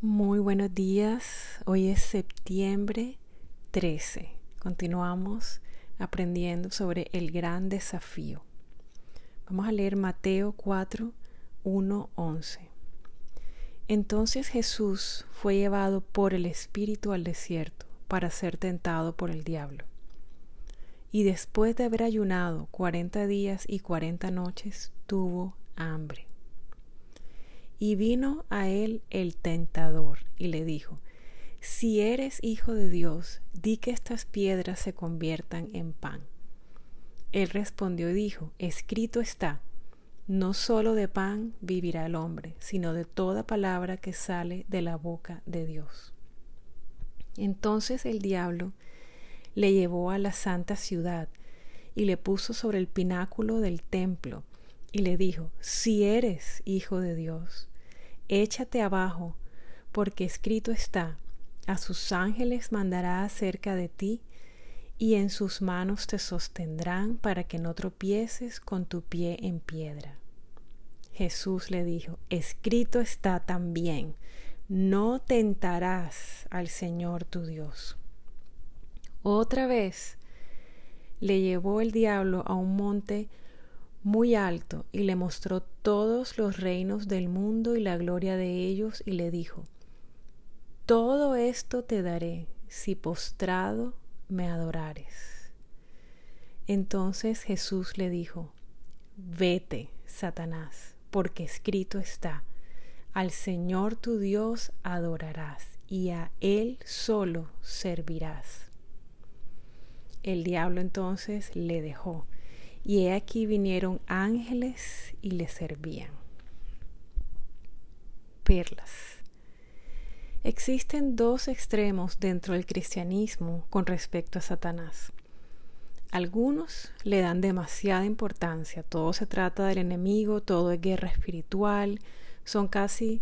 Muy buenos días. Hoy es septiembre 13. Continuamos aprendiendo sobre el gran desafío. Vamos a leer Mateo 4, 1, 11. Entonces Jesús fue llevado por el Espíritu al desierto para ser tentado por el diablo. Y después de haber ayunado cuarenta días y cuarenta noches, tuvo hambre. Y vino a él el tentador y le dijo, Si eres hijo de Dios, di que estas piedras se conviertan en pan. Él respondió y dijo, Escrito está, no solo de pan vivirá el hombre, sino de toda palabra que sale de la boca de Dios. Entonces el diablo le llevó a la santa ciudad y le puso sobre el pináculo del templo y le dijo, Si eres hijo de Dios, échate abajo, porque escrito está, a sus ángeles mandará acerca de ti, y en sus manos te sostendrán para que no tropieces con tu pie en piedra. Jesús le dijo, escrito está también, no tentarás al Señor tu Dios. Otra vez le llevó el diablo a un monte muy alto y le mostró todos los reinos del mundo y la gloria de ellos y le dijo, Todo esto te daré si postrado me adorares. Entonces Jesús le dijo, Vete, Satanás, porque escrito está, al Señor tu Dios adorarás y a Él solo servirás. El diablo entonces le dejó y he aquí vinieron ángeles y le servían. Perlas. Existen dos extremos dentro del cristianismo con respecto a Satanás. Algunos le dan demasiada importancia, todo se trata del enemigo, todo es guerra espiritual, son casi,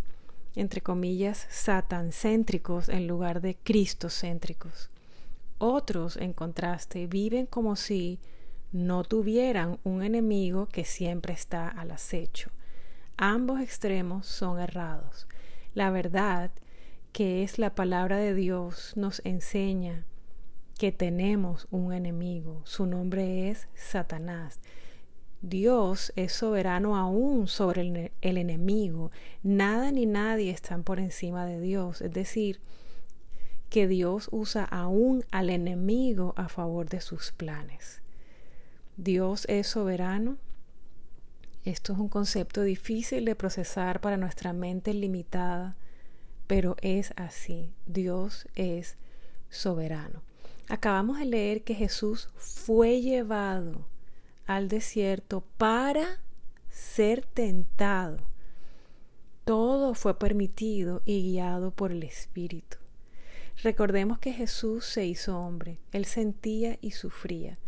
entre comillas, satancéntricos en lugar de cristocéntricos. Otros, en contraste, viven como si no tuvieran un enemigo que siempre está al acecho. Ambos extremos son errados. La verdad, que es la palabra de Dios, nos enseña que tenemos un enemigo. Su nombre es Satanás. Dios es soberano aún sobre el, enemigo. Nada ni nadie están por encima de Dios. Es decir, que Dios usa aún al enemigo a favor de sus planes. Dios es soberano. Esto es un concepto difícil de procesar para nuestra mente limitada, pero es así. Dios es soberano. Acabamos de leer que Jesús fue llevado al desierto para ser tentado. Todo fue permitido y guiado por el Espíritu. Recordemos que Jesús se hizo hombre. Él sentía y sufría.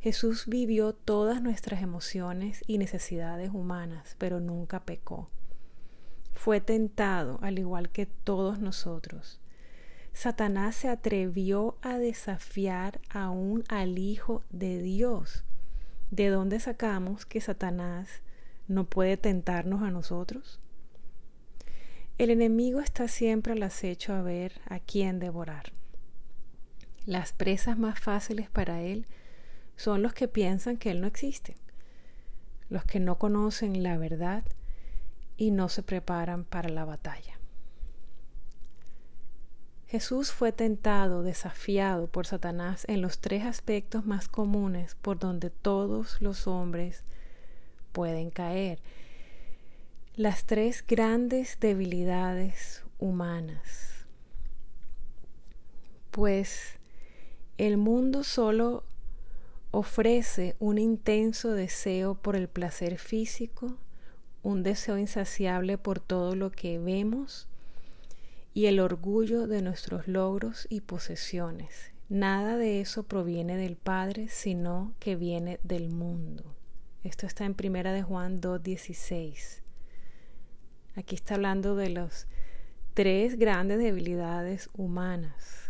Jesús vivió todas nuestras emociones y necesidades humanas, pero nunca pecó. Fue tentado al igual que todos nosotros. Satanás se atrevió a desafiar aún al Hijo de Dios. ¿De dónde sacamos que Satanás no puede tentarnos a nosotros? El enemigo está siempre al acecho a ver a quién devorar. Las presas más fáciles para él son los que piensan que Él no existe, los que no conocen la verdad y no se preparan para la batalla. Jesús fue tentado, desafiado por Satanás en los tres aspectos más comunes por donde todos los hombres pueden caer. Las tres grandes debilidades humanas. Pues el mundo solo ofrece un intenso deseo por el placer físico, un deseo insaciable por todo lo que vemos y el orgullo de nuestros logros y posesiones. Nada de eso proviene del Padre, sino que viene del mundo. Esto está en Primera de Juan 2:16. Aquí está hablando de las tres grandes debilidades humanas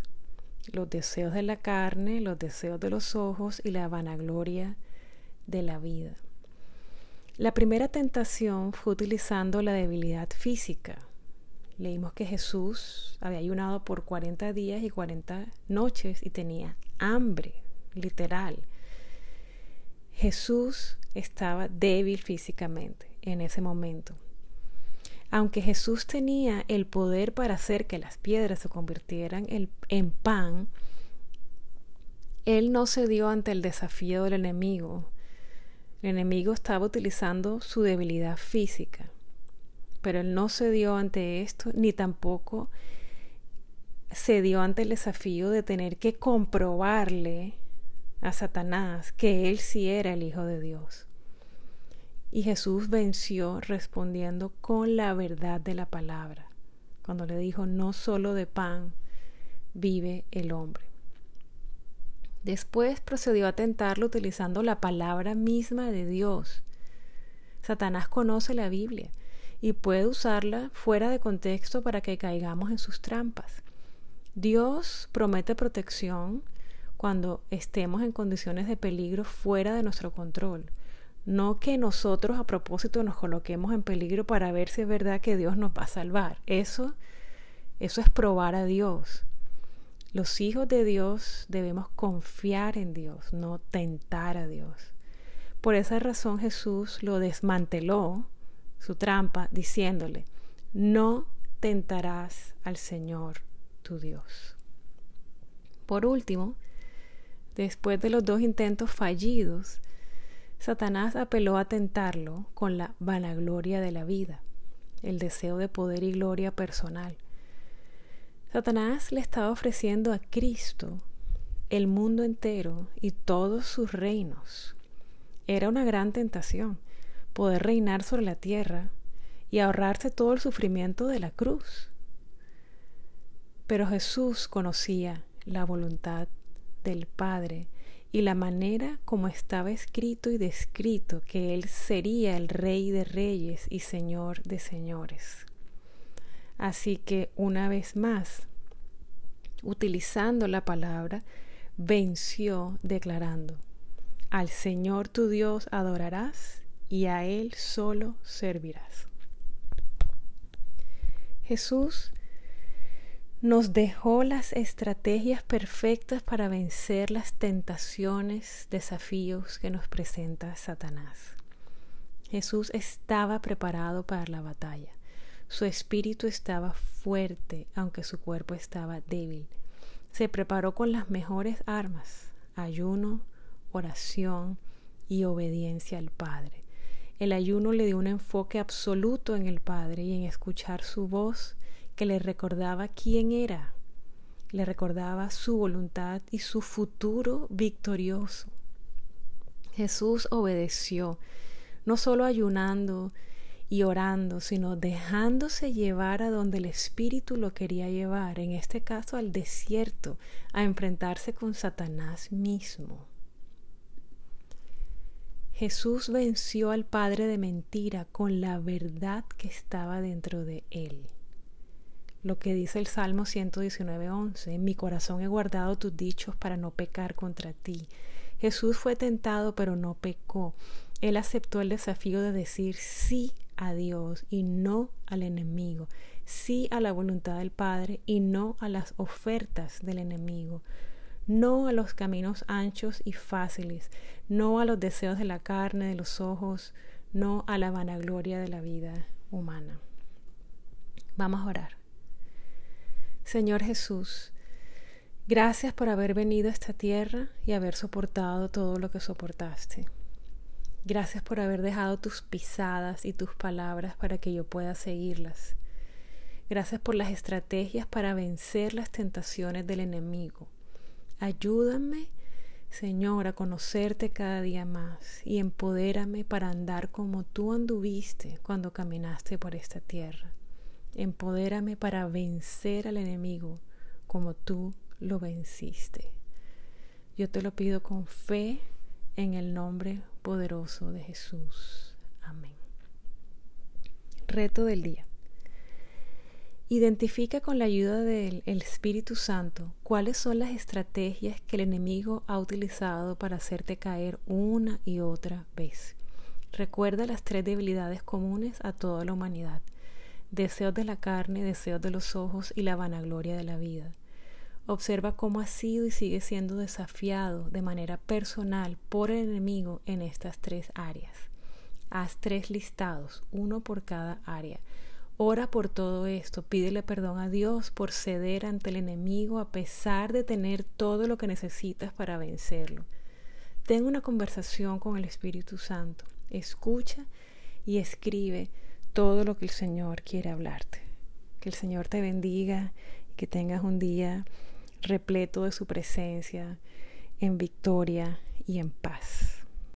los deseos de la carne, los deseos de los ojos y la vanagloria de la vida. La primera tentación fue utilizando la debilidad física. Leímos que Jesús había ayunado por 40 días y 40 noches y tenía hambre, literal. Jesús estaba débil físicamente en ese momento. Aunque Jesús tenía el poder para hacer que las piedras se convirtieran en pan, él no cedió ante el desafío del enemigo. El enemigo estaba utilizando su debilidad física, pero él no cedió ante esto ni tampoco cedió ante el desafío de tener que comprobarle a Satanás que él sí era el Hijo de Dios. Y Jesús venció respondiendo con la verdad de la palabra, cuando le dijo, no solo de pan vive el hombre. Después procedió a tentarlo utilizando la palabra misma de Dios. Satanás conoce la Biblia y puede usarla fuera de contexto para que caigamos en sus trampas. Dios promete protección cuando estemos en condiciones de peligro fuera de nuestro control. No que nosotros a propósito nos coloquemos en peligro para ver si es verdad que Dios nos va a salvar. Eso, eso es probar a Dios. Los hijos de Dios debemos confiar en Dios, no tentar a Dios. Por esa razón Jesús lo desmanteló, su trampa, diciéndole, no tentarás al Señor tu Dios. Por último, después de los dos intentos fallidos, Satanás apeló a tentarlo con la vanagloria de la vida, el deseo de poder y gloria personal. Satanás le estaba ofreciendo a Cristo el mundo entero y todos sus reinos. Era una gran tentación poder reinar sobre la tierra y ahorrarse todo el sufrimiento de la cruz. Pero Jesús conocía la voluntad del Padre y la manera como estaba escrito y descrito que Él sería el Rey de Reyes y Señor de Señores. Así que una vez más, utilizando la palabra, venció declarando, al Señor tu Dios adorarás y a Él solo servirás. Jesús nos dejó las estrategias perfectas para vencer las tentaciones, desafíos que nos presenta Satanás. Jesús estaba preparado para la batalla. Su espíritu estaba fuerte, aunque su cuerpo estaba débil. Se preparó con las mejores armas, ayuno, oración y obediencia al Padre. El ayuno le dio un enfoque absoluto en el Padre y en escuchar su voz que le recordaba quién era, le recordaba su voluntad y su futuro victorioso. Jesús obedeció, no solo ayunando y orando, sino dejándose llevar a donde el Espíritu lo quería llevar, en este caso al desierto, a enfrentarse con Satanás mismo. Jesús venció al padre de mentira con la verdad que estaba dentro de él lo que dice el Salmo 119.11, en mi corazón he guardado tus dichos para no pecar contra ti. Jesús fue tentado pero no pecó. Él aceptó el desafío de decir sí a Dios y no al enemigo, sí a la voluntad del Padre y no a las ofertas del enemigo, no a los caminos anchos y fáciles, no a los deseos de la carne, de los ojos, no a la vanagloria de la vida humana. Vamos a orar. Señor Jesús, gracias por haber venido a esta tierra y haber soportado todo lo que soportaste. Gracias por haber dejado tus pisadas y tus palabras para que yo pueda seguirlas. Gracias por las estrategias para vencer las tentaciones del enemigo. Ayúdame, Señor, a conocerte cada día más y empodérame para andar como tú anduviste cuando caminaste por esta tierra. Empodérame para vencer al enemigo como tú lo venciste. Yo te lo pido con fe en el nombre poderoso de Jesús. Amén. Reto del día. Identifica con la ayuda del Espíritu Santo cuáles son las estrategias que el enemigo ha utilizado para hacerte caer una y otra vez. Recuerda las tres debilidades comunes a toda la humanidad deseos de la carne, deseos de los ojos y la vanagloria de la vida. Observa cómo ha sido y sigue siendo desafiado de manera personal por el enemigo en estas tres áreas. Haz tres listados, uno por cada área. Ora por todo esto, pídele perdón a Dios por ceder ante el enemigo a pesar de tener todo lo que necesitas para vencerlo. Ten una conversación con el Espíritu Santo, escucha y escribe todo lo que el Señor quiere hablarte. Que el Señor te bendiga y que tengas un día repleto de su presencia, en victoria y en paz.